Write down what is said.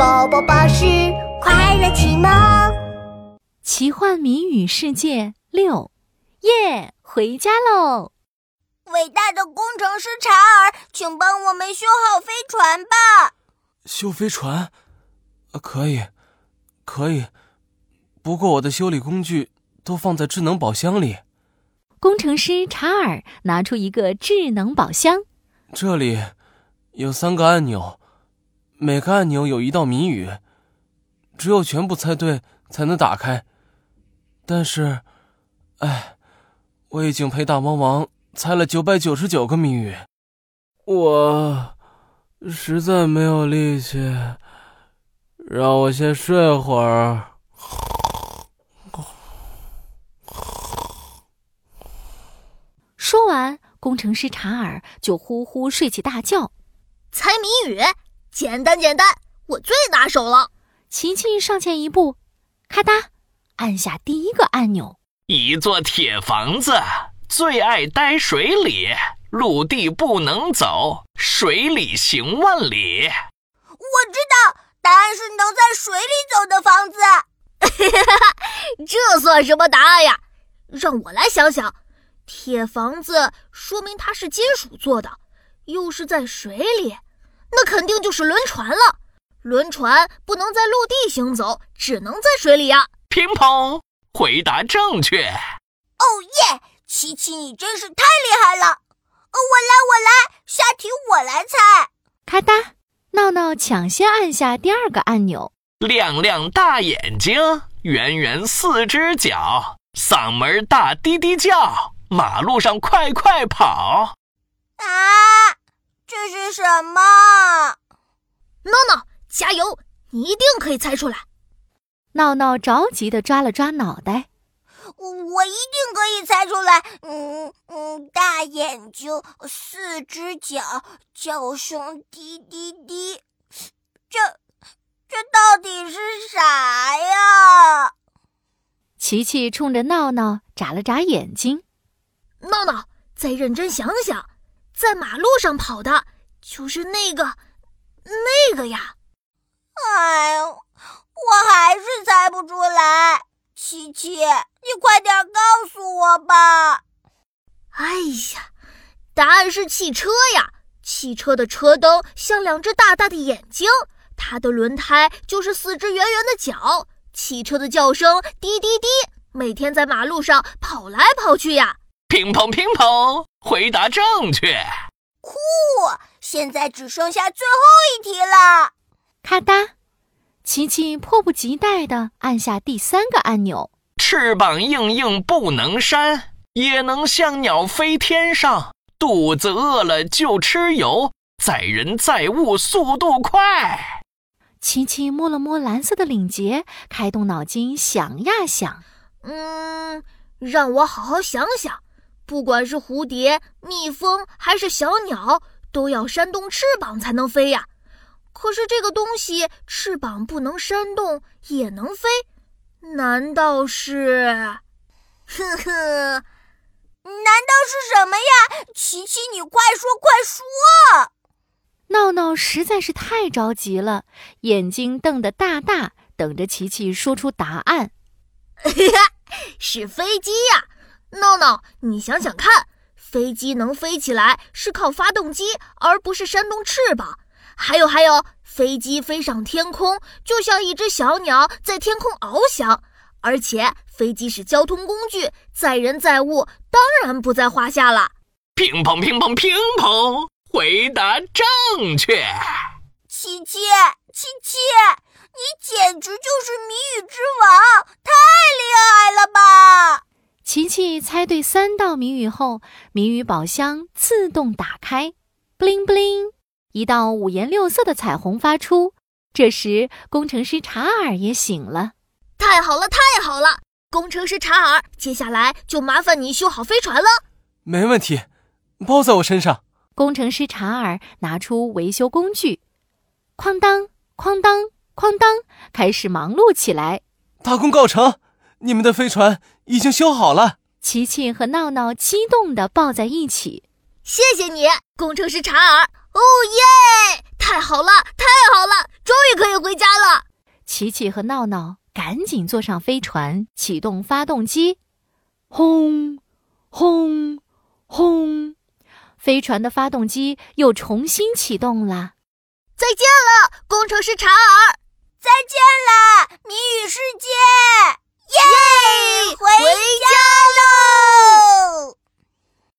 宝宝巴士快乐启蒙，奇幻谜语世界六，耶，回家喽！伟大的工程师查尔，请帮我们修好飞船吧。修飞船，可以，可以。不过我的修理工具都放在智能宝箱里。工程师查尔拿出一个智能宝箱，这里有三个按钮。每个按钮有一道谜语，只有全部猜对才能打开。但是，哎，我已经陪大魔王猜了九百九十九个谜语，我实在没有力气，让我先睡会儿。说完，工程师查尔就呼呼睡起大觉。猜谜语。简单简单，我最拿手了。琪琪上前一步，咔嗒，按下第一个按钮。一座铁房子，最爱待水里，陆地不能走，水里行万里。我知道，答案是能在水里走的房子。这算什么答案呀？让我来想想。铁房子说明它是金属做的，又是在水里。那肯定就是轮船了。轮船不能在陆地行走，只能在水里呀。乒乓，回答正确。哦耶！琪琪，你真是太厉害了。我来，我来，下题我来猜。咔哒，闹闹抢先按下第二个按钮。亮亮大眼睛，圆圆四只脚，嗓门大，滴滴叫，马路上快快跑。啊！这是什么？闹闹，加油！你一定可以猜出来。闹闹着急的抓了抓脑袋，我我一定可以猜出来。嗯嗯，大眼睛，四只脚，叫声滴滴滴，这这到底是啥呀？琪琪冲着闹闹眨了眨眼睛。闹闹，再认真想想。在马路上跑的，就是那个，那个呀！哎呦，我还是猜不出来。琪琪，你快点告诉我吧！哎呀，答案是汽车呀！汽车的车灯像两只大大的眼睛，它的轮胎就是四只圆圆的脚，汽车的叫声滴滴滴，每天在马路上跑来跑去呀！乒乓乒乓，回答正确。酷！现在只剩下最后一题了。咔哒，琪琪迫不及待地按下第三个按钮。翅膀硬硬不能扇，也能像鸟飞天上。肚子饿了就吃油，载人载物速度快。琪琪摸了摸蓝色的领结，开动脑筋想呀想。嗯，让我好好想想。不管是蝴蝶、蜜蜂还是小鸟，都要扇动翅膀才能飞呀。可是这个东西翅膀不能扇动也能飞，难道是？呵呵，难道是什么呀？琪琪，你快说快说！闹闹实在是太着急了，眼睛瞪得大大，等着琪琪说出答案。是飞机呀！闹闹，你想想看，飞机能飞起来是靠发动机，而不是扇动翅膀。还有还有，飞机飞上天空，就像一只小鸟在天空翱翔。而且，飞机是交通工具，载人载物当然不在话下了。乒乓乒乓乒乓，回答正确。琪琪，琪琪，你简直就是谜语之王，太厉害了吧！琪琪猜对三道谜语后，谜语宝箱自动打开，布灵布灵，一道五颜六色的彩虹发出。这时，工程师查尔也醒了。太好了，太好了！工程师查尔，接下来就麻烦你修好飞船了。没问题，包在我身上。工程师查尔拿出维修工具，哐当哐当哐当，开始忙碌起来。大功告成！你们的飞船已经修好了，琪琪和闹闹激动地抱在一起。谢谢你，工程师查尔。哦耶，太好了，太好了，终于可以回家了。琪琪和闹闹赶紧坐上飞船，启动发动机。轰轰轰，飞船的发动机又重新启动了。再见了，工程师查尔。再见了，谜语世界。耶回家喽。